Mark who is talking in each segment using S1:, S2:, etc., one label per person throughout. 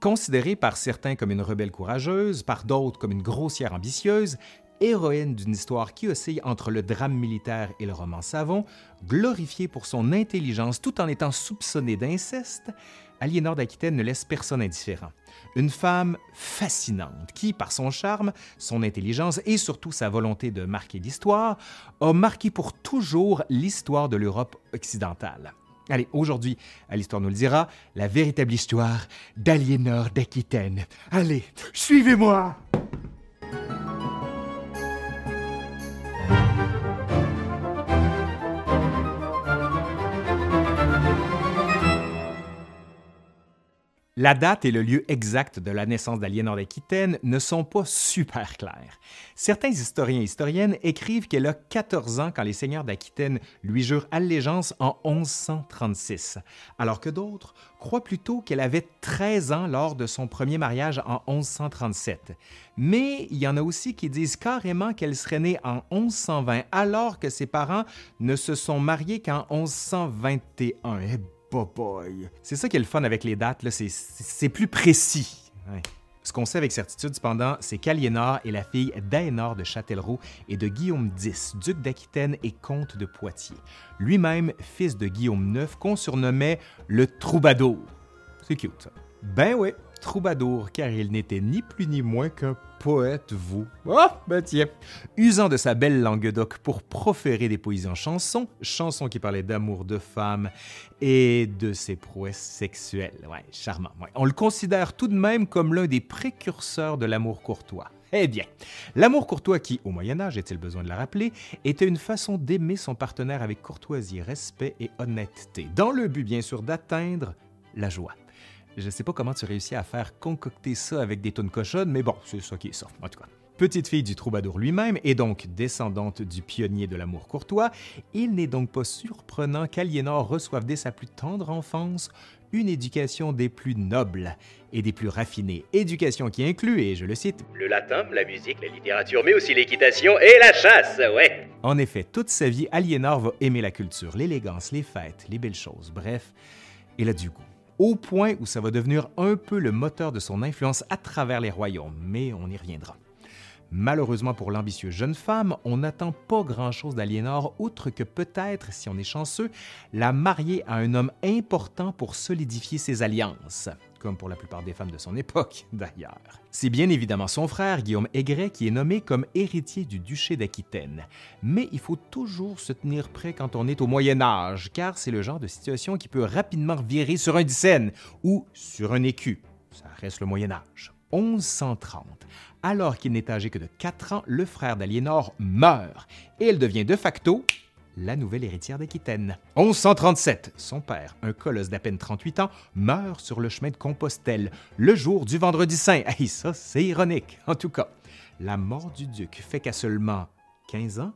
S1: Considérée par certains comme une rebelle courageuse, par d'autres comme une grossière ambitieuse, héroïne d'une histoire qui oscille entre le drame militaire et le roman savon, glorifiée pour son intelligence tout en étant soupçonnée d'inceste, Aliénor d'Aquitaine ne laisse personne indifférent. Une femme fascinante qui, par son charme, son intelligence et surtout sa volonté de marquer l'histoire, a marqué pour toujours l'histoire de l'Europe occidentale. Allez, aujourd'hui, à l'Histoire nous le dira, la véritable histoire d'Aliénor d'Aquitaine. Allez, suivez-moi! La date et le lieu exact de la naissance d'Aliénor d'Aquitaine ne sont pas super clairs. Certains historiens et historiennes écrivent qu'elle a 14 ans quand les seigneurs d'Aquitaine lui jurent allégeance en 1136, alors que d'autres croient plutôt qu'elle avait 13 ans lors de son premier mariage en 1137. Mais il y en a aussi qui disent carrément qu'elle serait née en 1120 alors que ses parents ne se sont mariés qu'en 1121. C'est ça qui est le fun avec les dates, c'est plus précis. Ce qu'on sait avec certitude, cependant, c'est qu'Aliénor est la fille d'Aénor de Châtellerault et de Guillaume X, duc d'Aquitaine et comte de Poitiers. Lui-même, fils de Guillaume IX, qu'on surnommait le Troubadour. C'est cute, ça. Ben oui, troubadour, car il n'était ni plus ni moins qu'un poète, vous. Oh, ben tiens. Usant de sa belle langue d'oc pour proférer des poésies en chansons, chansons qui parlaient d'amour de femme et de ses prouesses sexuelles. Ouais, charmant. On le considère tout de même comme l'un des précurseurs de l'amour courtois. Eh bien, l'amour courtois qui, au Moyen Âge, est-il besoin de la rappeler, était une façon d'aimer son partenaire avec courtoisie, respect et honnêteté, dans le but bien sûr d'atteindre la joie. Je sais pas comment tu réussis à faire concocter ça avec des tonnes cochonnes, mais bon, c'est ça qui est ça, en tout cas. Petite fille du troubadour lui-même et donc descendante du pionnier de l'amour courtois, il n'est donc pas surprenant qu'Aliénor reçoive dès sa plus tendre enfance une éducation des plus nobles et des plus raffinées. Éducation qui inclut, et je le cite,
S2: le latin, la musique, la littérature, mais aussi l'équitation et la chasse, ouais.
S1: En effet, toute sa vie, Aliénor va aimer la culture, l'élégance, les fêtes, les belles choses, bref, il a du goût au point où ça va devenir un peu le moteur de son influence à travers les royaumes, mais on y reviendra. Malheureusement pour l'ambitieuse jeune femme, on n'attend pas grand-chose d'Aliénor, outre que peut-être, si on est chanceux, la marier à un homme important pour solidifier ses alliances comme pour la plupart des femmes de son époque d'ailleurs. C'est bien évidemment son frère, Guillaume Aigret, qui est nommé comme héritier du duché d'Aquitaine. Mais il faut toujours se tenir prêt quand on est au Moyen Âge, car c'est le genre de situation qui peut rapidement virer sur un dixaine ou sur un écu. Ça reste le Moyen Âge. 1130. Alors qu'il n'est âgé que de 4 ans, le frère d'Aliénor meurt et elle devient de facto la nouvelle héritière d'Aquitaine. 1137, son père, un colosse d'à peine 38 ans, meurt sur le chemin de Compostelle, le jour du vendredi saint. Ça, c'est ironique, en tout cas. La mort du duc fait qu'à seulement 15 ans,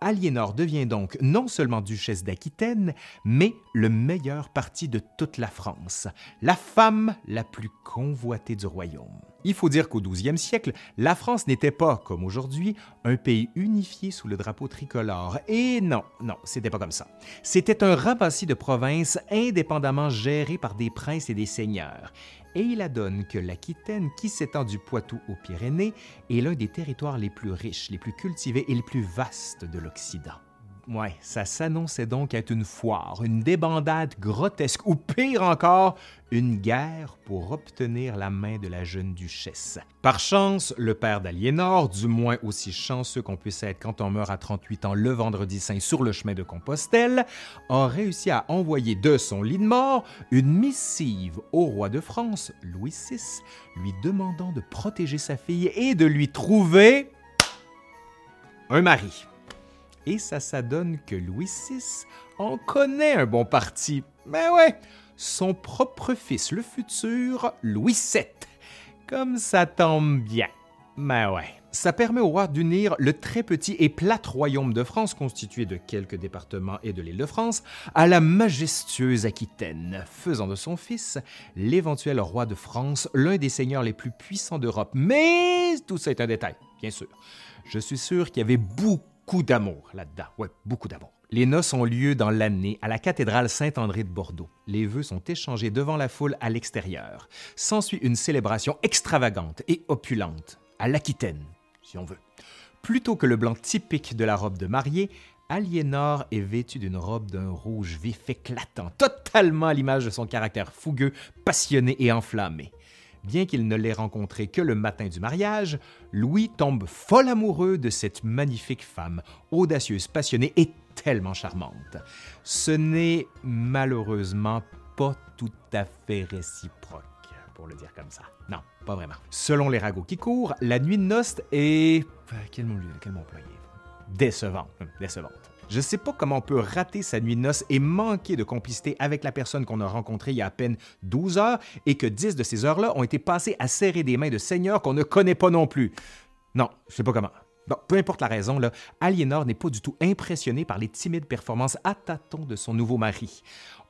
S1: Aliénor devient donc non seulement duchesse d'Aquitaine, mais le meilleur parti de toute la France, la femme la plus convoitée du royaume. Il faut dire qu'au 12e siècle, la France n'était pas, comme aujourd'hui, un pays unifié sous le drapeau tricolore. Et non, non, c'était pas comme ça. C'était un ramassis de provinces indépendamment gérées par des princes et des seigneurs. Et il adonne que l'Aquitaine, qui s'étend du Poitou aux Pyrénées, est l'un des territoires les plus riches, les plus cultivés et les plus vastes de l'Occident. Ouais, ça s'annonçait donc être une foire, une débandade grotesque, ou pire encore, une guerre pour obtenir la main de la jeune duchesse. Par chance, le père d'Aliénor, du moins aussi chanceux qu'on puisse être quand on meurt à 38 ans le vendredi saint sur le chemin de Compostelle, a réussi à envoyer de son lit de mort une missive au roi de France, Louis VI, lui demandant de protéger sa fille et de lui trouver un mari. Et ça s'adonne que Louis VI en connaît un bon parti. Mais ouais, son propre fils, le futur Louis VII. Comme ça tombe bien. Mais ouais. Ça permet au roi d'unir le très petit et plat royaume de France, constitué de quelques départements et de l'île de France, à la majestueuse Aquitaine, faisant de son fils l'éventuel roi de France, l'un des seigneurs les plus puissants d'Europe. Mais tout ça est un détail, bien sûr. Je suis sûr qu'il y avait beaucoup beaucoup d'amour là-dedans. Ouais, beaucoup d'amour. Les noces ont lieu dans l'année à la cathédrale Saint-André de Bordeaux. Les vœux sont échangés devant la foule à l'extérieur. S'ensuit une célébration extravagante et opulente, à l'Aquitaine, si on veut. Plutôt que le blanc typique de la robe de mariée, Aliénor est vêtue d'une robe d'un rouge vif éclatant, totalement à l'image de son caractère fougueux, passionné et enflammé. Bien qu'il ne l'ait rencontrée que le matin du mariage, Louis tombe folle amoureux de cette magnifique femme, audacieuse, passionnée et tellement charmante. Ce n'est malheureusement pas tout à fait réciproque, pour le dire comme ça. Non, pas vraiment. Selon les ragots qui courent, la nuit de noces est... Quel mot, quel mot employer? Décevante. Décevante. Je sais pas comment on peut rater sa nuit de noces et manquer de complicité avec la personne qu'on a rencontrée il y a à peine 12 heures et que 10 de ces heures-là ont été passées à serrer des mains de seigneurs qu'on ne connaît pas non plus. Non, je sais pas comment. Bon, peu importe la raison, là, Aliénor n'est pas du tout impressionné par les timides performances à tâtons de son nouveau mari.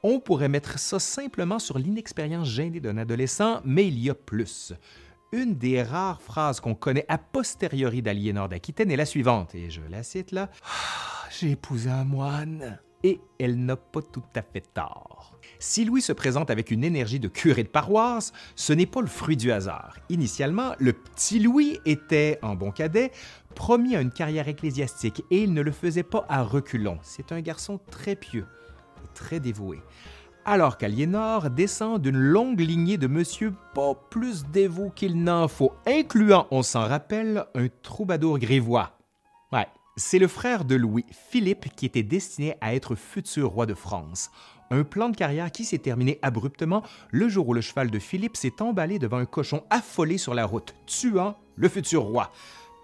S1: On pourrait mettre ça simplement sur l'inexpérience gênée d'un adolescent, mais il y a plus. Une des rares phrases qu'on connaît a posteriori d'Aliénor d'Aquitaine est la suivante, et je la cite là. Ah, j'ai épousé un moine. Et elle n'a pas tout à fait tort. Si Louis se présente avec une énergie de curé de paroisse, ce n'est pas le fruit du hasard. Initialement, le petit Louis était, en bon cadet, promis à une carrière ecclésiastique et il ne le faisait pas à reculons. C'est un garçon très pieux et très dévoué alors qu'Aliénor descend d'une longue lignée de monsieur pas plus dévot qu'il n'en faut, incluant, on s'en rappelle, un troubadour grivois. Ouais, c'est le frère de Louis, Philippe, qui était destiné à être futur roi de France. Un plan de carrière qui s'est terminé abruptement le jour où le cheval de Philippe s'est emballé devant un cochon affolé sur la route, tuant le futur roi.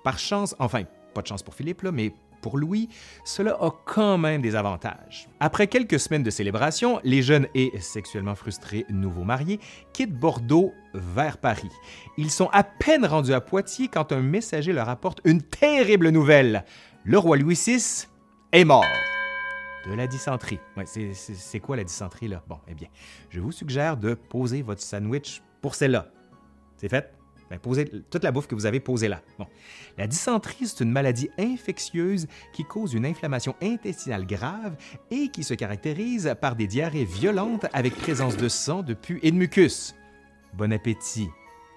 S1: Par chance, enfin, pas de chance pour Philippe, là, mais pour Louis, cela a quand même des avantages. Après quelques semaines de célébration, les jeunes et sexuellement frustrés nouveaux mariés quittent Bordeaux vers Paris. Ils sont à peine rendus à Poitiers quand un messager leur apporte une terrible nouvelle. Le roi Louis VI est mort. De la dysenterie. Ouais, c'est quoi la dysenterie là? Bon, eh bien, je vous suggère de poser votre sandwich pour celle-là. C'est fait? Ben, toute la bouffe que vous avez posée là. La dysenterie, c'est une maladie infectieuse qui cause une inflammation intestinale grave et qui se caractérise par des diarrhées violentes avec présence de sang, de pus et de mucus. Bon appétit.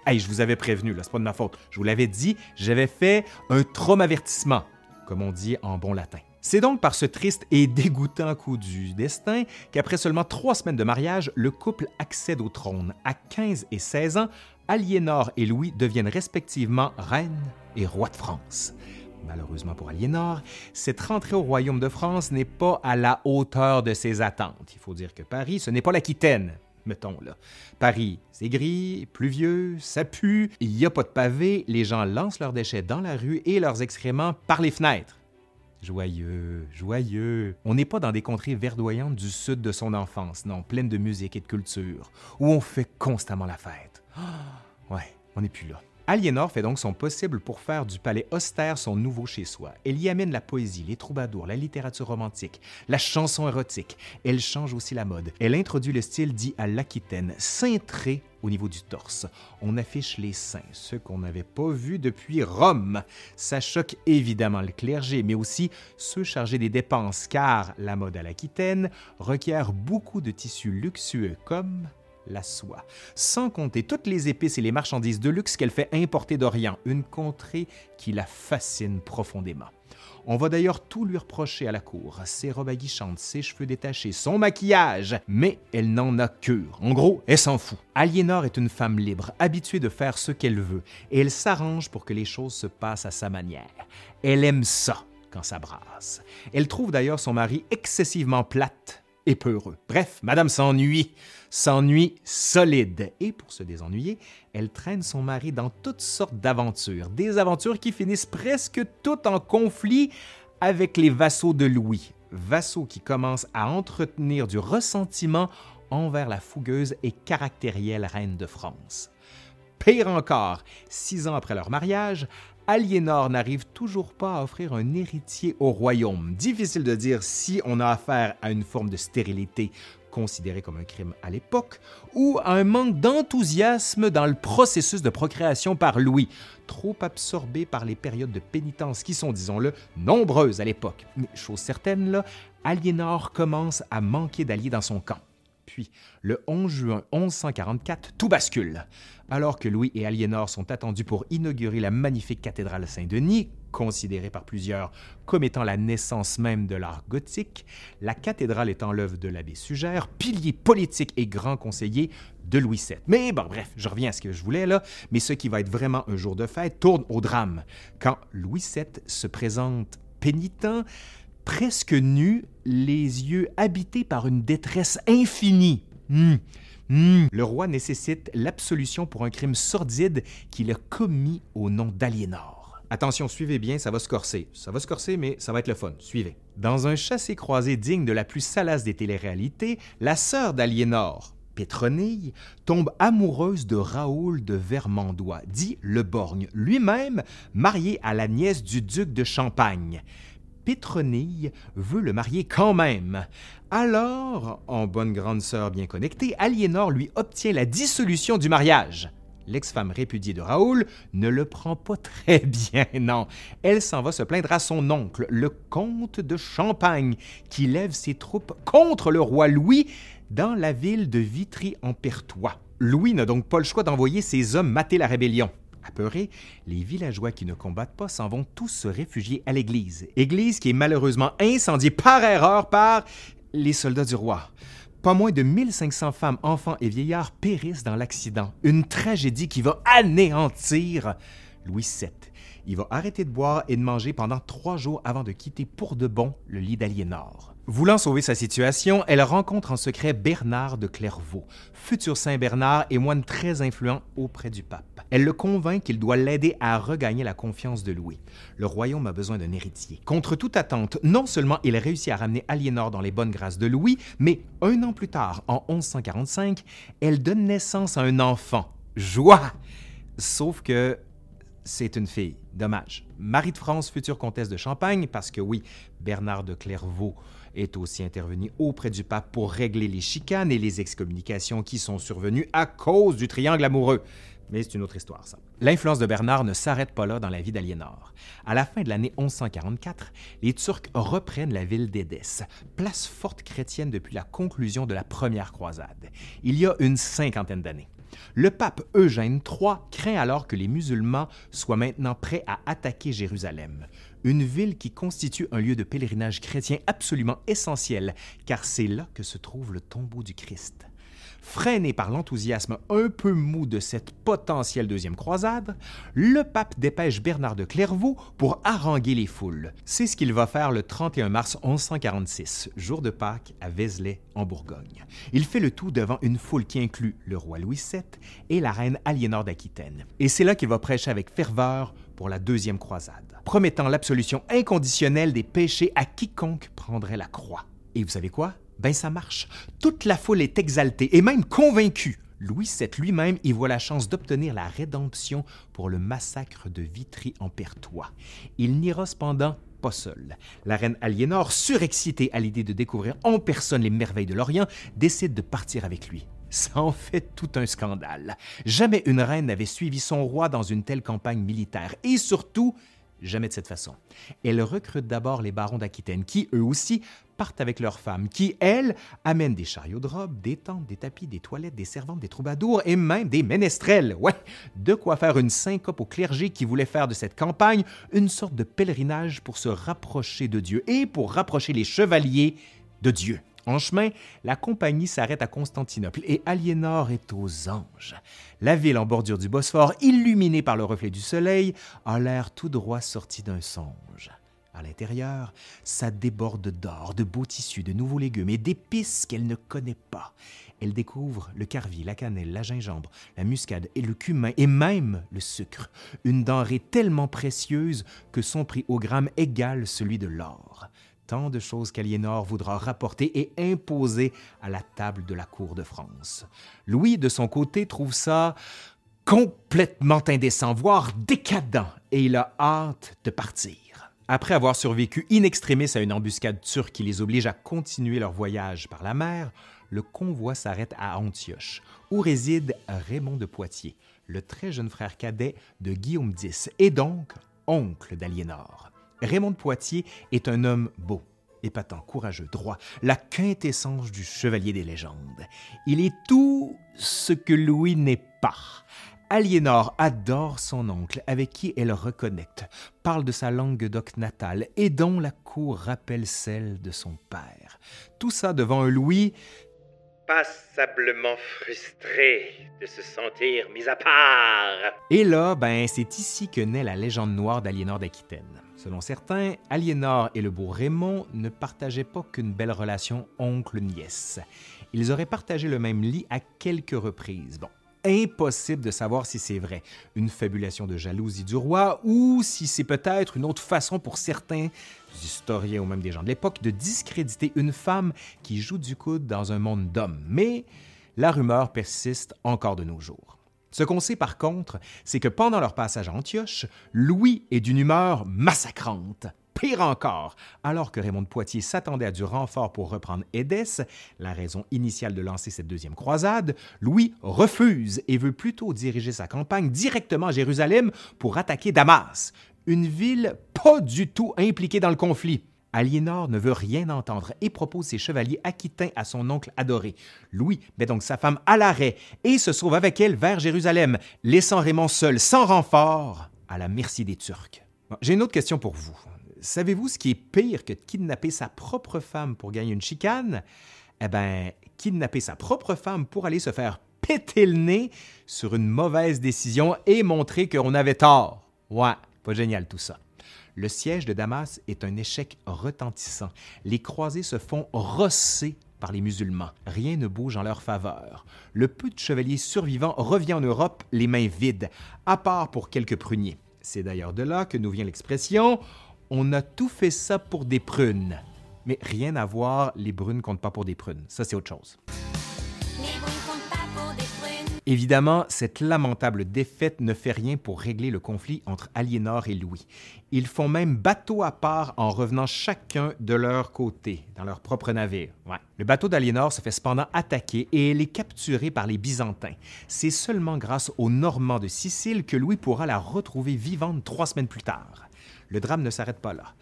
S1: Hey, je vous avais prévenu, là, c'est pas de ma faute. Je vous l'avais dit, j'avais fait un traumavertissement, comme on dit en bon latin. C'est donc par ce triste et dégoûtant coup du destin qu'après seulement trois semaines de mariage, le couple accède au trône. À 15 et 16 ans, Aliénor et Louis deviennent respectivement reine et roi de France. Malheureusement pour Aliénor, cette rentrée au royaume de France n'est pas à la hauteur de ses attentes. Il faut dire que Paris, ce n'est pas l'Aquitaine, mettons là. Paris, c'est gris, pluvieux, ça pue, il n'y a pas de pavé, les gens lancent leurs déchets dans la rue et leurs excréments par les fenêtres. Joyeux, joyeux. On n'est pas dans des contrées verdoyantes du sud de son enfance, non, pleines de musique et de culture, où on fait constamment la fête. Ouais, on n'est plus là. Aliénor fait donc son possible pour faire du palais austère son nouveau chez-soi. Elle y amène la poésie, les troubadours, la littérature romantique, la chanson érotique. Elle change aussi la mode. Elle introduit le style dit à l'aquitaine, cintré au niveau du torse. On affiche les seins, ce qu'on n'avait pas vu depuis Rome. Ça choque évidemment le clergé, mais aussi ceux chargés des dépenses, car la mode à l'aquitaine requiert beaucoup de tissus luxueux comme la soie, sans compter toutes les épices et les marchandises de luxe qu'elle fait importer d'Orient, une contrée qui la fascine profondément. On va d'ailleurs tout lui reprocher à la cour, ses robes aguichantes, ses cheveux détachés, son maquillage, mais elle n'en a cure. En gros, elle s'en fout. Aliénor est une femme libre, habituée de faire ce qu'elle veut, et elle s'arrange pour que les choses se passent à sa manière. Elle aime ça quand ça brasse. Elle trouve d'ailleurs son mari excessivement plate et peureux. Bref, Madame s'ennuie s'ennuie solide. Et pour se désennuyer, elle traîne son mari dans toutes sortes d'aventures, des aventures qui finissent presque toutes en conflit avec les vassaux de Louis, vassaux qui commencent à entretenir du ressentiment envers la fougueuse et caractérielle reine de France. Pire encore, six ans après leur mariage, Aliénor n'arrive toujours pas à offrir un héritier au royaume. Difficile de dire si on a affaire à une forme de stérilité considéré comme un crime à l'époque, ou à un manque d'enthousiasme dans le processus de procréation par Louis, trop absorbé par les périodes de pénitence qui sont, disons-le, nombreuses à l'époque. Chose certaine, Aliénor commence à manquer d'alliés dans son camp. Puis, le 11 juin 1144, tout bascule. Alors que Louis et Aliénor sont attendus pour inaugurer la magnifique cathédrale Saint-Denis, considérée par plusieurs comme étant la naissance même de l'art gothique, la cathédrale étant l'œuvre de l'abbé Sugère, pilier politique et grand conseiller de Louis VII. Mais bon, bref, je reviens à ce que je voulais là, mais ce qui va être vraiment un jour de fête tourne au drame, quand Louis VII se présente pénitent, presque nu, les yeux habités par une détresse infinie. Hmm. Hmm. Le roi nécessite l'absolution pour un crime sordide qu'il a commis au nom d'Aliénor. Attention, suivez bien, ça va se corser. Ça va se corser, mais ça va être le fun. Suivez. Dans un chassé-croisé digne de la plus salace des téléréalités, la sœur d'Aliénor, Pétronille, tombe amoureuse de Raoul de Vermandois, dit le Borgne, lui-même marié à la nièce du duc de Champagne. Pétronille veut le marier quand même. Alors, en bonne grande sœur bien connectée, Aliénor lui obtient la dissolution du mariage. L'ex-femme répudiée de Raoul ne le prend pas très bien, non. Elle s'en va se plaindre à son oncle, le comte de Champagne, qui lève ses troupes contre le roi Louis dans la ville de Vitry-en-Pertois. Louis n'a donc pas le choix d'envoyer ses hommes mater la rébellion. Apeurés, les villageois qui ne combattent pas s'en vont tous se réfugier à l'église. Église qui est malheureusement incendiée par erreur par les soldats du roi. Pas moins de 1500 femmes, enfants et vieillards périssent dans l'accident. Une tragédie qui va anéantir Louis VII. Il va arrêter de boire et de manger pendant trois jours avant de quitter pour de bon le lit d'Aliénor. Voulant sauver sa situation, elle rencontre en secret Bernard de Clairvaux, futur Saint Bernard et moine très influent auprès du pape. Elle le convainc qu'il doit l'aider à regagner la confiance de Louis. Le royaume a besoin d'un héritier. Contre toute attente, non seulement il réussit à ramener Aliénor dans les bonnes grâces de Louis, mais un an plus tard, en 1145, elle donne naissance à un enfant. Joie! Sauf que c'est une fille. Dommage. Marie de France, future comtesse de Champagne, parce que oui, Bernard de Clairvaux est aussi intervenu auprès du pape pour régler les chicanes et les excommunications qui sont survenues à cause du triangle amoureux. Mais c'est une autre histoire, ça. L'influence de Bernard ne s'arrête pas là dans la vie d'Aliénor. À la fin de l'année 1144, les Turcs reprennent la ville d'Édesse, place forte chrétienne depuis la conclusion de la première croisade, il y a une cinquantaine d'années. Le pape Eugène III craint alors que les musulmans soient maintenant prêts à attaquer Jérusalem, une ville qui constitue un lieu de pèlerinage chrétien absolument essentiel, car c'est là que se trouve le tombeau du Christ. Freiné par l'enthousiasme un peu mou de cette potentielle deuxième croisade, le pape dépêche Bernard de Clairvaux pour haranguer les foules. C'est ce qu'il va faire le 31 mars 1146, jour de Pâques à Vézelay, en Bourgogne. Il fait le tout devant une foule qui inclut le roi Louis VII et la reine Aliénor d'Aquitaine. Et c'est là qu'il va prêcher avec ferveur pour la deuxième croisade, promettant l'absolution inconditionnelle des péchés à quiconque prendrait la croix. Et vous savez quoi? Ben ça marche. Toute la foule est exaltée et même convaincue. Louis VII lui-même y voit la chance d'obtenir la rédemption pour le massacre de Vitry en Pertois. Il n'ira cependant pas seul. La reine Aliénor, surexcitée à l'idée de découvrir en personne les merveilles de l'Orient, décide de partir avec lui. Ça en fait tout un scandale. Jamais une reine n'avait suivi son roi dans une telle campagne militaire, et surtout, jamais de cette façon. Elle recrute d'abord les barons d'Aquitaine, qui, eux aussi, partent avec leurs femmes, qui, elles, amènent des chariots de robes, des tentes, des tapis, des toilettes, des servantes, des troubadours et même des ménestrels. Ouais, de quoi faire une syncope au clergé qui voulait faire de cette campagne une sorte de pèlerinage pour se rapprocher de Dieu et pour rapprocher les chevaliers de Dieu. En chemin, la compagnie s'arrête à Constantinople et Aliénor est aux anges. La ville en bordure du Bosphore, illuminée par le reflet du soleil, a l'air tout droit sorti d'un songe. À l'intérieur, ça déborde d'or, de beaux tissus, de nouveaux légumes et d'épices qu'elle ne connaît pas. Elle découvre le carvi, la cannelle, la gingembre, la muscade et le cumin et même le sucre, une denrée tellement précieuse que son prix au gramme égale celui de l'or tant de choses qu'Aliénor voudra rapporter et imposer à la table de la cour de France. Louis, de son côté, trouve ça complètement indécent, voire décadent, et il a hâte de partir. Après avoir survécu in extremis à une embuscade turque qui les oblige à continuer leur voyage par la mer, le convoi s'arrête à Antioche, où réside Raymond de Poitiers, le très jeune frère cadet de Guillaume X et donc oncle d'Aliénor. Raymond de Poitiers est un homme beau, épatant, courageux, droit, la quintessence du chevalier des légendes. Il est tout ce que Louis n'est pas. Aliénor adore son oncle, avec qui elle reconnecte, parle de sa langue doc natale et dont la cour rappelle celle de son père. Tout ça devant un Louis
S2: passablement frustré de se sentir mis à part.
S1: Et là, ben, c'est ici que naît la légende noire d'Aliénor d'Aquitaine. Selon certains, Aliénor et le beau Raymond ne partageaient pas qu'une belle relation oncle-nièce. Ils auraient partagé le même lit à quelques reprises. Bon, impossible de savoir si c'est vrai, une fabulation de jalousie du roi, ou si c'est peut-être une autre façon pour certains historiens ou même des gens de l'époque de discréditer une femme qui joue du coude dans un monde d'hommes. Mais la rumeur persiste encore de nos jours. Ce qu'on sait par contre, c'est que pendant leur passage à Antioche, Louis est d'une humeur massacrante. Pire encore, alors que Raymond de Poitiers s'attendait à du renfort pour reprendre Édesse, la raison initiale de lancer cette deuxième croisade, Louis refuse et veut plutôt diriger sa campagne directement à Jérusalem pour attaquer Damas, une ville pas du tout impliquée dans le conflit. Aliénor ne veut rien entendre et propose ses chevaliers aquitains à son oncle adoré. Louis met donc sa femme à l'arrêt et se sauve avec elle vers Jérusalem, laissant Raymond seul, sans renfort, à la merci des Turcs. J'ai une autre question pour vous. Savez-vous ce qui est pire que de kidnapper sa propre femme pour gagner une chicane? Eh bien, kidnapper sa propre femme pour aller se faire péter le nez sur une mauvaise décision et montrer qu'on avait tort. Ouais, pas génial tout ça. Le siège de Damas est un échec retentissant. Les croisés se font rosser par les musulmans. Rien ne bouge en leur faveur. Le peu de chevaliers survivants revient en Europe les mains vides, à part pour quelques pruniers. C'est d'ailleurs de là que nous vient l'expression on a tout fait ça pour des prunes. Mais rien à voir, les brunes comptent pas pour des prunes. Ça, c'est autre chose. Évidemment, cette lamentable défaite ne fait rien pour régler le conflit entre Aliénor et Louis. Ils font même bateau à part en revenant chacun de leur côté, dans leur propre navire. Le bateau d'Aliénor se fait cependant attaquer et elle est capturée par les Byzantins. C'est seulement grâce aux Normands de Sicile que Louis pourra la retrouver vivante trois semaines plus tard. Le drame ne s'arrête pas là.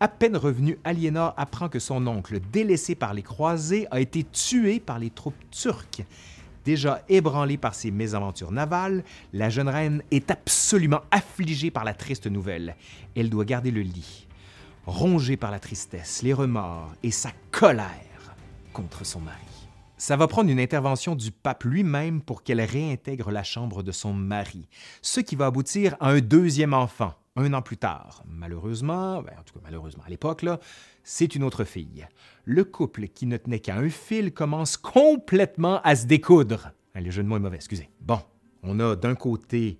S1: À peine revenu, Aliénor apprend que son oncle, délaissé par les croisés, a été tué par les troupes turques. Déjà ébranlée par ses mésaventures navales, la jeune reine est absolument affligée par la triste nouvelle. Elle doit garder le lit, rongée par la tristesse, les remords et sa colère contre son mari. Ça va prendre une intervention du pape lui-même pour qu'elle réintègre la chambre de son mari, ce qui va aboutir à un deuxième enfant, un an plus tard. Malheureusement, ben, en tout cas malheureusement à l'époque, c'est une autre fille. Le couple qui ne tenait qu'à un fil commence complètement à se découdre. Ah, le jeu de mots est mauvais, excusez. Bon, on a d'un côté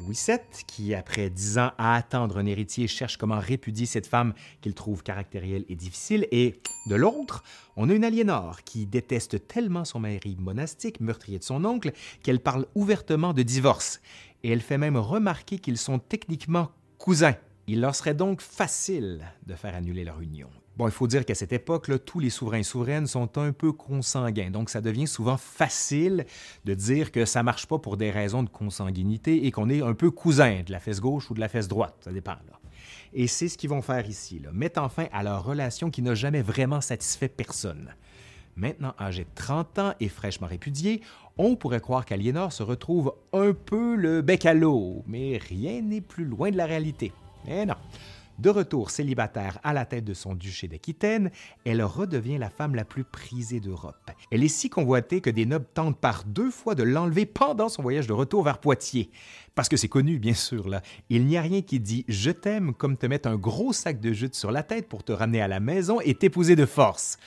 S1: Louis VII, qui, après dix ans à attendre un héritier, cherche comment répudier cette femme qu'il trouve caractérielle et difficile, et de l'autre, on a une Aliénor qui déteste tellement son mari monastique, meurtrier de son oncle, qu'elle parle ouvertement de divorce, et elle fait même remarquer qu'ils sont techniquement cousins. Il leur serait donc facile de faire annuler leur union. Bon, il faut dire qu'à cette époque, tous les souverains souveraines sont un peu consanguins, donc ça devient souvent facile de dire que ça marche pas pour des raisons de consanguinité et qu'on est un peu cousin de la fesse gauche ou de la fesse droite, ça dépend. Là. Et c'est ce qu'ils vont faire ici, là, mettre fin à leur relation qui n'a jamais vraiment satisfait personne. Maintenant âgé de 30 ans et fraîchement répudié, on pourrait croire qu'Aliénor se retrouve un peu le bec à l'eau, mais rien n'est plus loin de la réalité. Mais non. De retour célibataire à la tête de son duché d'Aquitaine, elle redevient la femme la plus prisée d'Europe. Elle est si convoitée que des nobles tentent par deux fois de l'enlever pendant son voyage de retour vers Poitiers. Parce que c'est connu, bien sûr, là. Il n'y a rien qui dit Je t'aime comme te mettre un gros sac de jute sur la tête pour te ramener à la maison et t'épouser de force.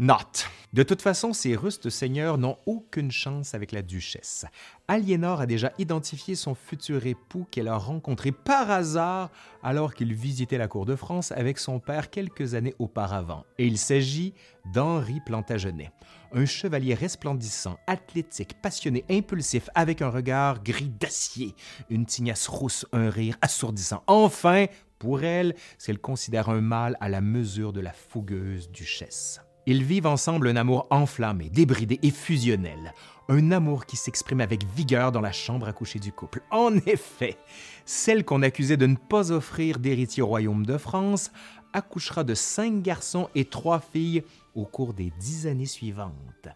S1: Not. De toute façon, ces rustes seigneurs n'ont aucune chance avec la duchesse. Aliénor a déjà identifié son futur époux qu'elle a rencontré par hasard alors qu'il visitait la cour de France avec son père quelques années auparavant. Et il s'agit d'Henri Plantagenet, un chevalier resplendissant, athlétique, passionné, impulsif, avec un regard gris d'acier, une tignasse rousse, un rire assourdissant. Enfin, pour elle, ce qu'elle considère un mâle à la mesure de la fougueuse duchesse. Ils vivent ensemble un amour enflammé, débridé et fusionnel. Un amour qui s'exprime avec vigueur dans la chambre à coucher du couple. En effet, celle qu'on accusait de ne pas offrir d'héritier au royaume de France accouchera de cinq garçons et trois filles au cours des dix années suivantes.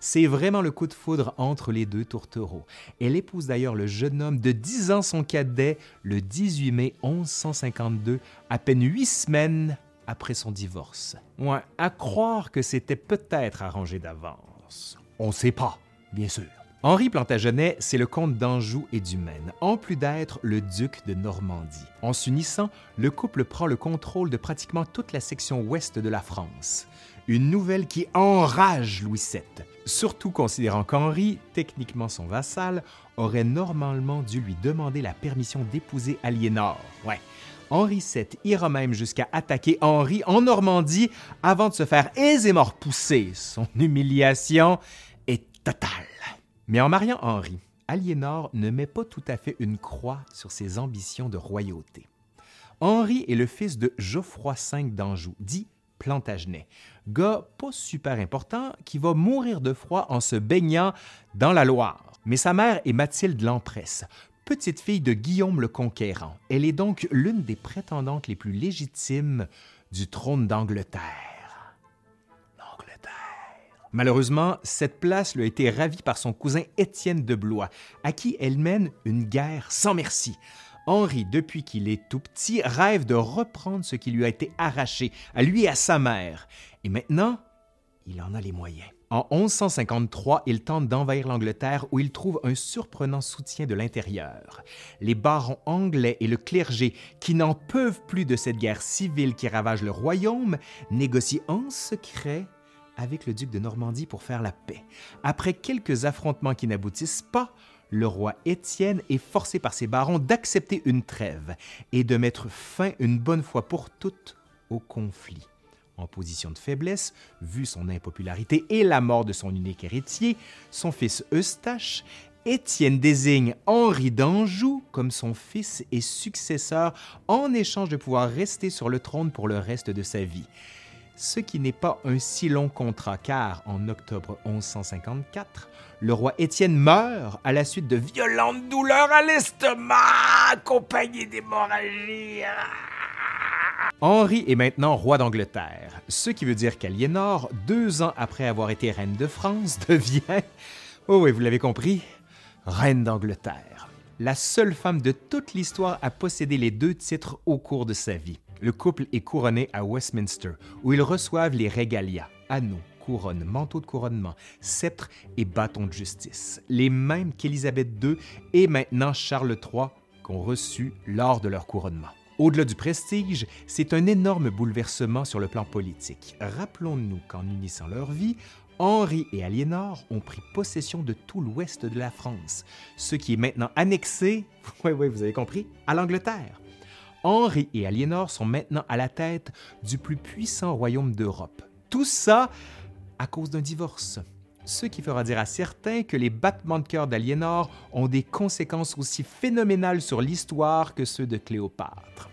S1: C'est vraiment le coup de foudre entre les deux tourtereaux. Elle épouse d'ailleurs le jeune homme de 10 ans, son cadet, le 18 mai 1152, à peine huit semaines après son divorce. Ouais, à croire que c'était peut-être arrangé d'avance. On ne sait pas, bien sûr. Henri Plantagenet, c'est le comte d'Anjou et du Maine, en plus d'être le duc de Normandie. En s'unissant, le couple prend le contrôle de pratiquement toute la section ouest de la France. Une nouvelle qui enrage Louis VII, surtout considérant qu'Henri, techniquement son vassal, aurait normalement dû lui demander la permission d'épouser Aliénor. Ouais, Henri VII ira même jusqu'à attaquer Henri en Normandie avant de se faire aisément repousser. Son humiliation est totale. Mais en mariant Henri, Aliénor ne met pas tout à fait une croix sur ses ambitions de royauté. Henri est le fils de Geoffroy V d'Anjou, dit Plantagenet, gars pas super important qui va mourir de froid en se baignant dans la Loire. Mais sa mère est Mathilde Lampresse, petite fille de Guillaume le Conquérant. Elle est donc l'une des prétendantes les plus légitimes du trône d'Angleterre. L'Angleterre. Malheureusement, cette place lui a été ravie par son cousin Étienne de Blois, à qui elle mène une guerre sans merci. Henri, depuis qu'il est tout petit, rêve de reprendre ce qui lui a été arraché, à lui et à sa mère. Et maintenant, il en a les moyens. En 1153, il tente d'envahir l'Angleterre où il trouve un surprenant soutien de l'intérieur. Les barons anglais et le clergé, qui n'en peuvent plus de cette guerre civile qui ravage le royaume, négocient en secret avec le duc de Normandie pour faire la paix. Après quelques affrontements qui n'aboutissent pas, le roi Étienne est forcé par ses barons d'accepter une trêve et de mettre fin une bonne fois pour toutes au conflit. En position de faiblesse, vu son impopularité et la mort de son unique héritier, son fils Eustache, Étienne désigne Henri d'Anjou comme son fils et successeur en échange de pouvoir rester sur le trône pour le reste de sa vie. Ce qui n'est pas un si long contrat car en octobre 1154, le roi Étienne meurt à la suite de violentes douleurs à l'estomac accompagnées d'hémorragie. Henri est maintenant roi d'Angleterre, ce qui veut dire qu'Aliénor, deux ans après avoir été reine de France, devient, oh oui, vous l'avez compris, reine d'Angleterre. La seule femme de toute l'histoire à posséder les deux titres au cours de sa vie. Le couple est couronné à Westminster, où ils reçoivent les régalias, anneaux, couronne, manteau de couronnement, sceptre et bâton de justice, les mêmes qu'Élisabeth II et maintenant Charles III qu'ont reçus lors de leur couronnement. Au-delà du prestige, c'est un énorme bouleversement sur le plan politique. Rappelons-nous qu'en unissant leur vie, Henri et Aliénor ont pris possession de tout l'ouest de la France, ce qui est maintenant annexé, oui, oui, vous avez compris, à l'Angleterre. Henri et Aliénor sont maintenant à la tête du plus puissant royaume d'Europe. Tout ça à cause d'un divorce. Ce qui fera dire à certains que les battements de cœur d'Aliénor ont des conséquences aussi phénoménales sur l'histoire que ceux de Cléopâtre.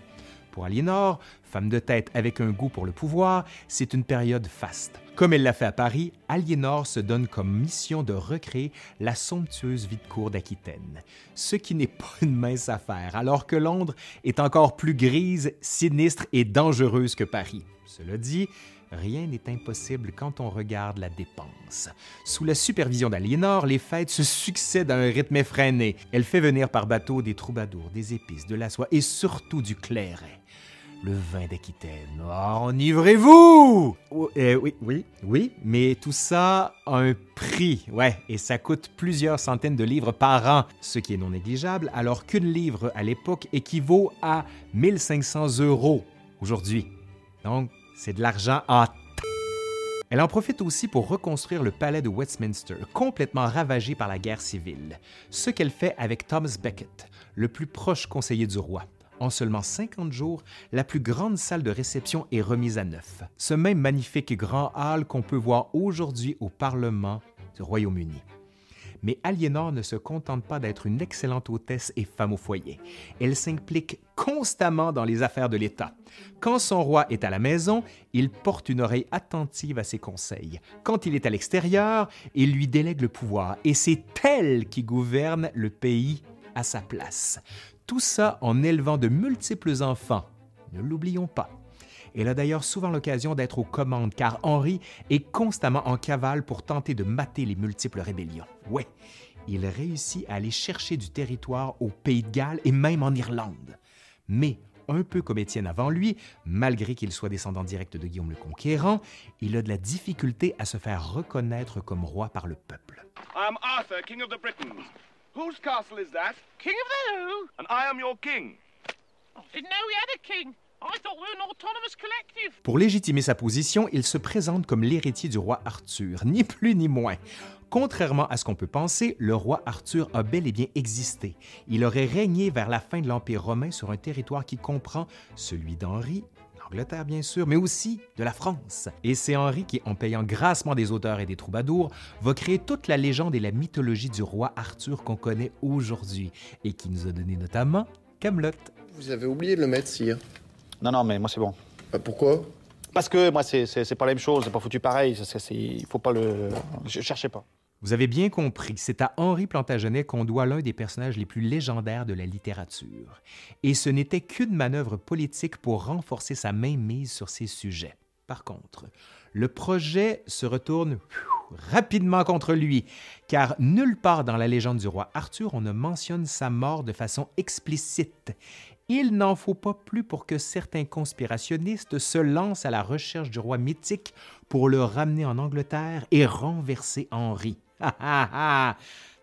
S1: Pour Aliénor, femme de tête avec un goût pour le pouvoir, c'est une période faste. Comme elle l'a fait à Paris, Aliénor se donne comme mission de recréer la somptueuse vie de cour d'Aquitaine, ce qui n'est pas une mince affaire, alors que Londres est encore plus grise, sinistre et dangereuse que Paris. Cela dit, rien n'est impossible quand on regarde la dépense. Sous la supervision d'Aliénor, les fêtes se succèdent à un rythme effréné. Elle fait venir par bateau des troubadours, des épices, de la soie et surtout du clairet. Le vin d'Aquitaine. Oh, enivrez-vous! Euh, oui, oui, oui, mais tout ça a un prix, ouais, et ça coûte plusieurs centaines de livres par an, ce qui est non négligeable, alors qu'une livre à l'époque équivaut à 1500 euros aujourd'hui. Donc, c'est de l'argent à elle en profite aussi pour reconstruire le palais de Westminster, complètement ravagé par la guerre civile, ce qu'elle fait avec Thomas Becket, le plus proche conseiller du roi. En seulement 50 jours, la plus grande salle de réception est remise à neuf, ce même magnifique grand hall qu'on peut voir aujourd'hui au Parlement du Royaume-Uni. Mais Aliénor ne se contente pas d'être une excellente hôtesse et femme au foyer. Elle s'implique constamment dans les affaires de l'État. Quand son roi est à la maison, il porte une oreille attentive à ses conseils. Quand il est à l'extérieur, il lui délègue le pouvoir et c'est elle qui gouverne le pays à sa place. Tout ça en élevant de multiples enfants. Ne l'oublions pas. Elle a d'ailleurs souvent l'occasion d'être aux commandes car Henri est constamment en cavale pour tenter de mater les multiples rébellions. Ouais, il réussit à aller chercher du territoire au Pays de Galles et même en Irlande. Mais un peu comme Étienne avant lui, malgré qu'il soit descendant direct de Guillaume le Conquérant, il a de la difficulté à se faire reconnaître comme roi par le peuple.
S3: I am Arthur, King of the Britons. Whose castle is that?
S4: King of the who?
S3: And I am your king.
S4: I didn't know we had a king. I thought we were an autonomous collective.
S1: Pour légitimer sa position, il se présente comme l'héritier du roi Arthur, ni plus ni moins. Contrairement à ce qu'on peut penser, le roi Arthur a bel et bien existé. Il aurait régné vers la fin de l'Empire romain sur un territoire qui comprend celui d'Henri, l'Angleterre bien sûr, mais aussi de la France. Et c'est Henri qui, en payant grassement des auteurs et des troubadours, va créer toute la légende et la mythologie du roi Arthur qu'on connaît aujourd'hui et qui nous a donné notamment Camelot.
S5: Vous avez oublié de le mettre, sire.
S6: Non, non, mais moi c'est bon.
S5: Bah, pourquoi?
S6: Parce que moi c'est pas la même chose, c'est pas foutu pareil, il faut pas le. Je cherchais pas.
S1: Vous avez bien compris, c'est à Henri Plantagenet qu'on doit l'un des personnages les plus légendaires de la littérature. Et ce n'était qu'une manœuvre politique pour renforcer sa mainmise sur ces sujets. Par contre, le projet se retourne rapidement contre lui, car nulle part dans la légende du roi Arthur on ne mentionne sa mort de façon explicite. Il n'en faut pas plus pour que certains conspirationnistes se lancent à la recherche du roi mythique pour le ramener en Angleterre et renverser Henri.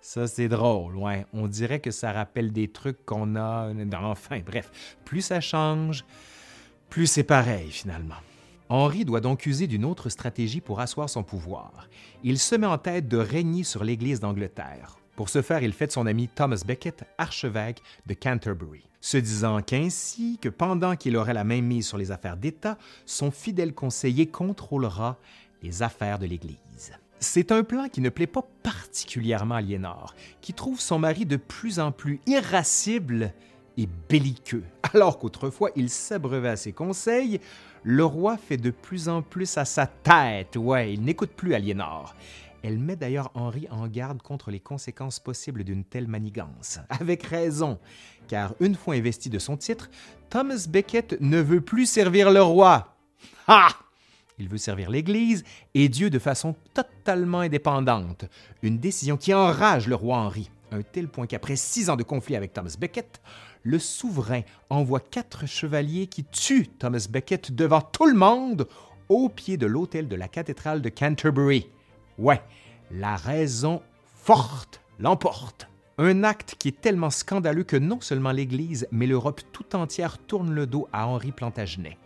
S1: Ça, c'est drôle, ouais. On dirait que ça rappelle des trucs qu'on a. Enfin, bref, plus ça change, plus c'est pareil, finalement. Henri doit donc user d'une autre stratégie pour asseoir son pouvoir. Il se met en tête de régner sur l'Église d'Angleterre. Pour ce faire, il fait de son ami Thomas Becket archevêque de Canterbury, se disant qu'ainsi que pendant qu'il aurait la main mise sur les affaires d'État, son fidèle conseiller contrôlera les affaires de l'Église. C'est un plan qui ne plaît pas particulièrement à Aliénor, qui trouve son mari de plus en plus irascible et belliqueux. Alors qu'autrefois il s'abreuvait à ses conseils, le roi fait de plus en plus à sa tête. Ouais, il n'écoute plus Aliénor. Elle met d'ailleurs Henri en garde contre les conséquences possibles d'une telle manigance. Avec raison, car une fois investi de son titre, Thomas Becket ne veut plus servir le roi. Ha! Il veut servir l'Église et Dieu de façon totalement indépendante. Une décision qui enrage le roi Henri, un tel point qu'après six ans de conflit avec Thomas Becket, le souverain envoie quatre chevaliers qui tuent Thomas Becket devant tout le monde au pied de l'autel de la cathédrale de Canterbury. Ouais, la raison forte l'emporte. Un acte qui est tellement scandaleux que non seulement l'Église, mais l'Europe tout entière tourne le dos à Henri Plantagenet.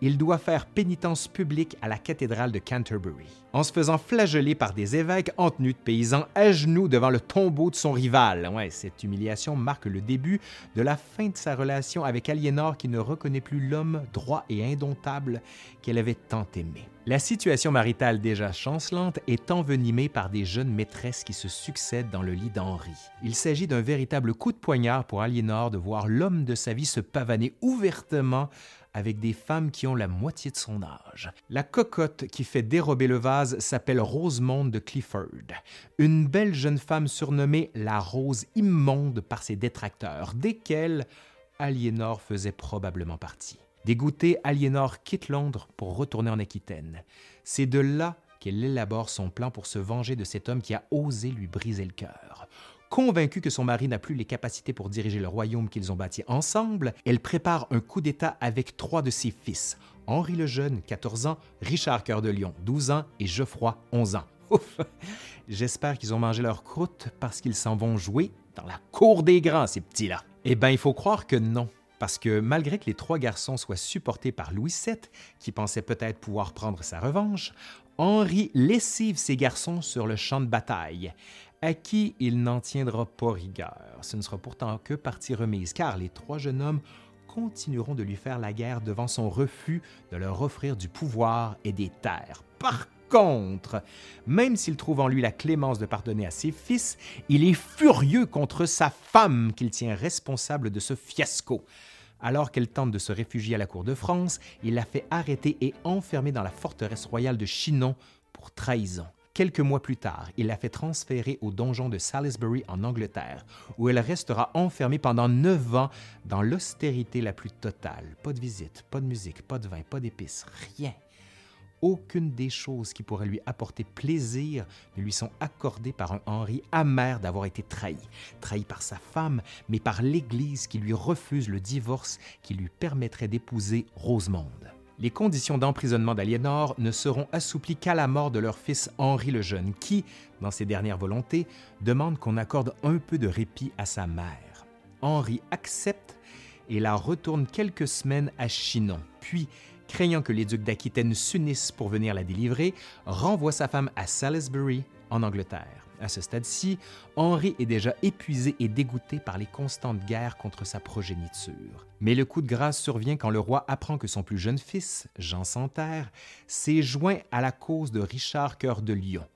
S1: Il doit faire pénitence publique à la cathédrale de Canterbury, en se faisant flageller par des évêques en tenue de paysans à genoux devant le tombeau de son rival. Ouais, cette humiliation marque le début de la fin de sa relation avec Aliénor qui ne reconnaît plus l'homme droit et indomptable qu'elle avait tant aimé. La situation maritale déjà chancelante est envenimée par des jeunes maîtresses qui se succèdent dans le lit d'Henri. Il s'agit d'un véritable coup de poignard pour Aliénor de voir l'homme de sa vie se pavaner ouvertement avec des femmes qui ont la moitié de son âge. La cocotte qui fait dérober le vase s'appelle Rosemonde de Clifford, une belle jeune femme surnommée la Rose immonde par ses détracteurs, desquels Aliénor faisait probablement partie. Dégoûtée, Aliénor quitte Londres pour retourner en Aquitaine. C'est de là qu'elle élabore son plan pour se venger de cet homme qui a osé lui briser le cœur. Convaincue que son mari n'a plus les capacités pour diriger le royaume qu'ils ont bâti ensemble, elle prépare un coup d'État avec trois de ses fils, Henri le Jeune, 14 ans, Richard Cœur de Lion, 12 ans, et Geoffroy, 11 ans. J'espère qu'ils ont mangé leur croûte parce qu'ils s'en vont jouer dans la cour des grands, ces petits-là. Eh bien, il faut croire que non. Parce que malgré que les trois garçons soient supportés par Louis VII, qui pensait peut-être pouvoir prendre sa revanche, Henri lessive ses garçons sur le champ de bataille, à qui il n'en tiendra pas rigueur. Ce ne sera pourtant que partie remise, car les trois jeunes hommes continueront de lui faire la guerre devant son refus de leur offrir du pouvoir et des terres. Contre, même s'il trouve en lui la clémence de pardonner à ses fils, il est furieux contre sa femme qu'il tient responsable de ce fiasco. Alors qu'elle tente de se réfugier à la cour de France, il la fait arrêter et enfermer dans la forteresse royale de Chinon pour trahison. Quelques mois plus tard, il la fait transférer au donjon de Salisbury en Angleterre, où elle restera enfermée pendant neuf ans dans l'austérité la plus totale. Pas de visite, pas de musique, pas de vin, pas d'épices, rien. Aucune des choses qui pourraient lui apporter plaisir ne lui sont accordées par un Henri amer d'avoir été trahi. Trahi par sa femme, mais par l'Église qui lui refuse le divorce qui lui permettrait d'épouser Rosemonde. Les conditions d'emprisonnement d'Aliénor ne seront assouplies qu'à la mort de leur fils Henri le Jeune, qui, dans ses dernières volontés, demande qu'on accorde un peu de répit à sa mère. Henri accepte et la retourne quelques semaines à Chinon, puis craignant que les ducs d'Aquitaine s'unissent pour venir la délivrer, renvoie sa femme à Salisbury, en Angleterre. À ce stade-ci, Henri est déjà épuisé et dégoûté par les constantes guerres contre sa progéniture. Mais le coup de grâce survient quand le roi apprend que son plus jeune fils, Jean Santerre, s'est joint à la cause de Richard Cœur de Lion.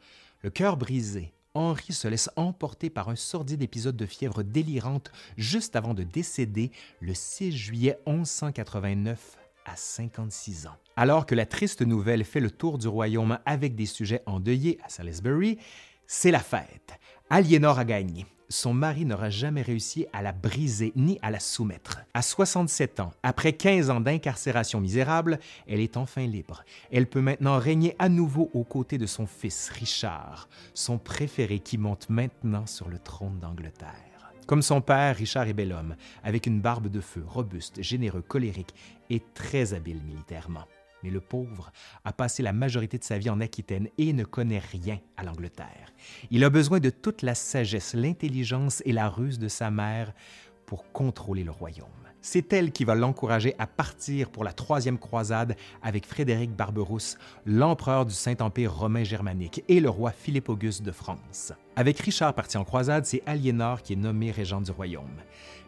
S1: Le cœur brisé, Henri se laisse emporter par un sordide épisode de fièvre délirante juste avant de décéder le 6 juillet 1189 à 56 ans. Alors que la triste nouvelle fait le tour du royaume avec des sujets endeuillés à Salisbury, c'est la fête. Aliénor a gagné. Son mari n'aura jamais réussi à la briser ni à la soumettre. À 67 ans, après 15 ans d'incarcération misérable, elle est enfin libre. Elle peut maintenant régner à nouveau aux côtés de son fils Richard, son préféré qui monte maintenant sur le trône d'Angleterre. Comme son père, Richard est bel homme, avec une barbe de feu, robuste, généreux, colérique et très habile militairement. Mais le pauvre a passé la majorité de sa vie en Aquitaine et ne connaît rien à l'Angleterre. Il a besoin de toute la sagesse, l'intelligence et la ruse de sa mère pour contrôler le royaume. C'est elle qui va l'encourager à partir pour la troisième croisade avec Frédéric Barberousse, l'empereur du Saint-Empire romain germanique et le roi Philippe Auguste de France. Avec Richard parti en croisade, c'est Aliénor qui est nommé régent du royaume.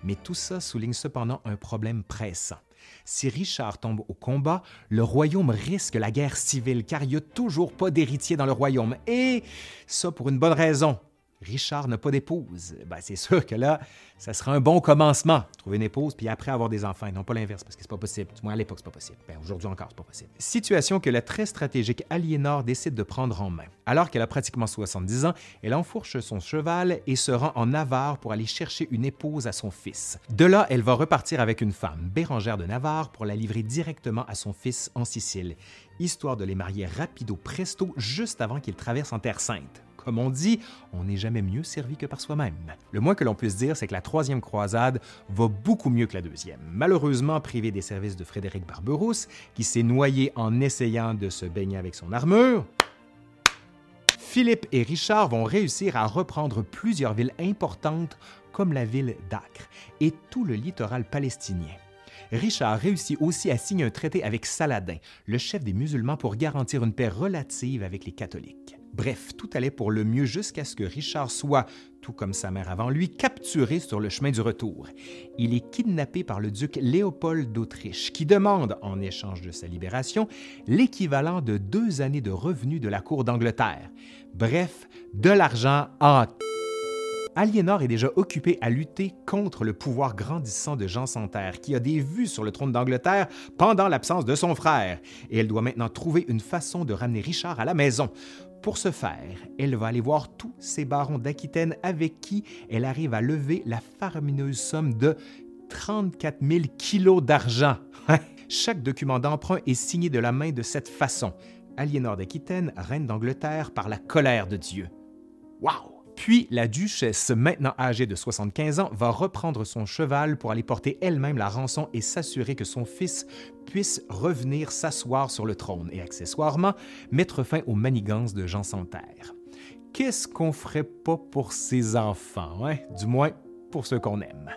S1: Mais tout ça souligne cependant un problème pressant. Si Richard tombe au combat, le royaume risque la guerre civile car il n'y a toujours pas d'héritier dans le royaume. Et ça pour une bonne raison. Richard n'a pas d'épouse. Ben, c'est sûr que là, ça sera un bon commencement. Trouver une épouse, puis après avoir des enfants, non pas l'inverse, parce que c'est pas possible. Du moins, à l'époque, c'est pas possible. Ben, aujourd'hui encore, c'est pas possible. Situation que la très stratégique Aliénor décide de prendre en main. Alors qu'elle a pratiquement 70 ans, elle enfourche son cheval et se rend en Navarre pour aller chercher une épouse à son fils. De là, elle va repartir avec une femme, Bérangère de Navarre, pour la livrer directement à son fils en Sicile, histoire de les marier rapido presto juste avant qu'ils traversent en Terre Sainte. Comme on dit, on n'est jamais mieux servi que par soi-même. Le moins que l'on puisse dire, c'est que la troisième croisade va beaucoup mieux que la deuxième. Malheureusement, privé des services de Frédéric Barberousse, qui s'est noyé en essayant de se baigner avec son armure, Philippe et Richard vont réussir à reprendre plusieurs villes importantes comme la ville d'Acre et tout le littoral palestinien. Richard réussit aussi à signer un traité avec Saladin, le chef des musulmans, pour garantir une paix relative avec les catholiques. Bref, tout allait pour le mieux jusqu'à ce que Richard soit, tout comme sa mère avant lui, capturé sur le chemin du retour. Il est kidnappé par le duc Léopold d'Autriche, qui demande, en échange de sa libération, l'équivalent de deux années de revenus de la cour d'Angleterre. Bref, de l'argent en Aliénor est déjà occupé à lutter contre le pouvoir grandissant de Jean Santerre, qui a des vues sur le trône d'Angleterre pendant l'absence de son frère, et elle doit maintenant trouver une façon de ramener Richard à la maison. Pour ce faire, elle va aller voir tous ces barons d'Aquitaine avec qui elle arrive à lever la faramineuse somme de 34 000 kilos d'argent. Chaque document d'emprunt est signé de la main de cette façon. Aliénor d'Aquitaine, reine d'Angleterre, par la colère de Dieu. Waouh! Puis la duchesse, maintenant âgée de 75 ans, va reprendre son cheval pour aller porter elle-même la rançon et s'assurer que son fils puisse revenir s'asseoir sur le trône et accessoirement mettre fin aux manigances de Jean Santerre. Qu'est-ce qu'on ferait pas pour ses enfants, hein? du moins pour ceux qu'on aime?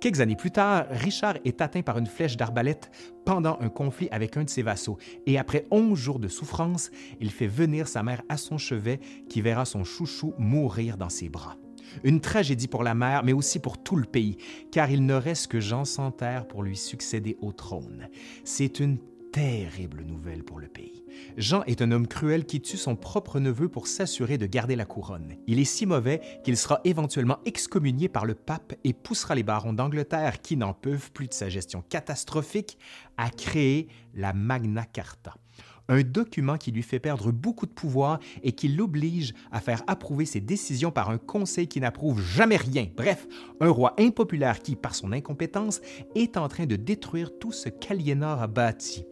S1: Quelques années plus tard, Richard est atteint par une flèche d'arbalète pendant un conflit avec un de ses vassaux, et après onze jours de souffrance, il fait venir sa mère à son chevet qui verra son chouchou mourir dans ses bras. Une tragédie pour la mère, mais aussi pour tout le pays, car il ne reste que Jean Santerre pour lui succéder au trône. C'est une terrible nouvelle pour le pays. Jean est un homme cruel qui tue son propre neveu pour s'assurer de garder la couronne. Il est si mauvais qu'il sera éventuellement excommunié par le pape et poussera les barons d'Angleterre, qui n'en peuvent plus de sa gestion catastrophique, à créer la Magna Carta un document qui lui fait perdre beaucoup de pouvoir et qui l'oblige à faire approuver ses décisions par un conseil qui n'approuve jamais rien. Bref, un roi impopulaire qui, par son incompétence, est en train de détruire tout ce qu'Aliénor a bâti.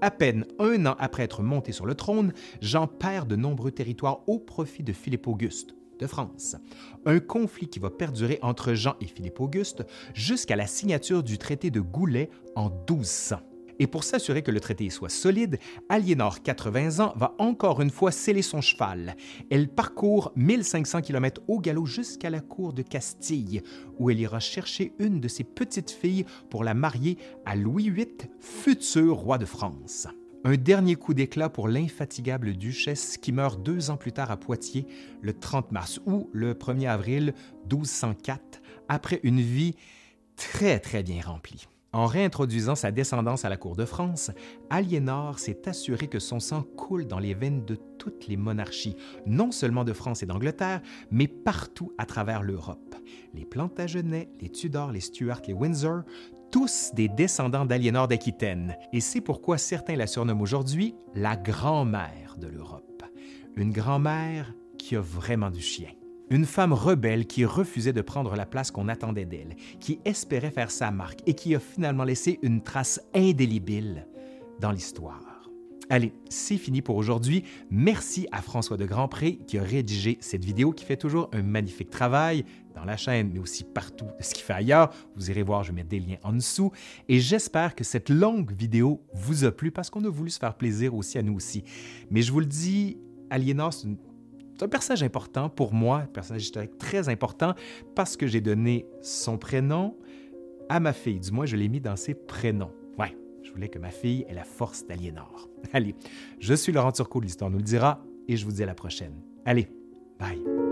S1: À peine un an après être monté sur le trône, Jean perd de nombreux territoires au profit de Philippe Auguste de France. Un conflit qui va perdurer entre Jean et Philippe Auguste jusqu'à la signature du traité de Goulet en 1200. Et pour s'assurer que le traité soit solide, Aliénor, 80 ans, va encore une fois sceller son cheval. Elle parcourt 1500 km au galop jusqu'à la cour de Castille, où elle ira chercher une de ses petites filles pour la marier à Louis VIII, futur roi de France. Un dernier coup d'éclat pour l'infatigable duchesse qui meurt deux ans plus tard à Poitiers, le 30 mars ou le 1er avril 1204, après une vie très très bien remplie. En réintroduisant sa descendance à la cour de France, Aliénor s'est assuré que son sang coule dans les veines de toutes les monarchies, non seulement de France et d'Angleterre, mais partout à travers l'Europe. Les Plantagenets, les Tudors, les Stuarts, les Windsor, tous des descendants d'Aliénor d'Aquitaine. Et c'est pourquoi certains la surnomment aujourd'hui la grand-mère de l'Europe. Une grand-mère qui a vraiment du chien. Une femme rebelle qui refusait de prendre la place qu'on attendait d'elle, qui espérait faire sa marque et qui a finalement laissé une trace indélébile dans l'histoire. Allez, c'est fini pour aujourd'hui. Merci à François de Grandpré qui a rédigé cette vidéo qui fait toujours un magnifique travail dans la chaîne, mais aussi partout ce qu'il fait ailleurs. Vous irez voir, je mets des liens en dessous. Et j'espère que cette longue vidéo vous a plu parce qu'on a voulu se faire plaisir aussi à nous aussi. Mais je vous le dis, Aliénor, une c'est un personnage important pour moi, un personnage historique très important, parce que j'ai donné son prénom à ma fille. Du moins, je l'ai mis dans ses prénoms. Ouais, je voulais que ma fille ait la force d'Aliénor. Allez, je suis Laurent Turcot, l'Histoire nous le dira, et je vous dis à la prochaine. Allez, bye.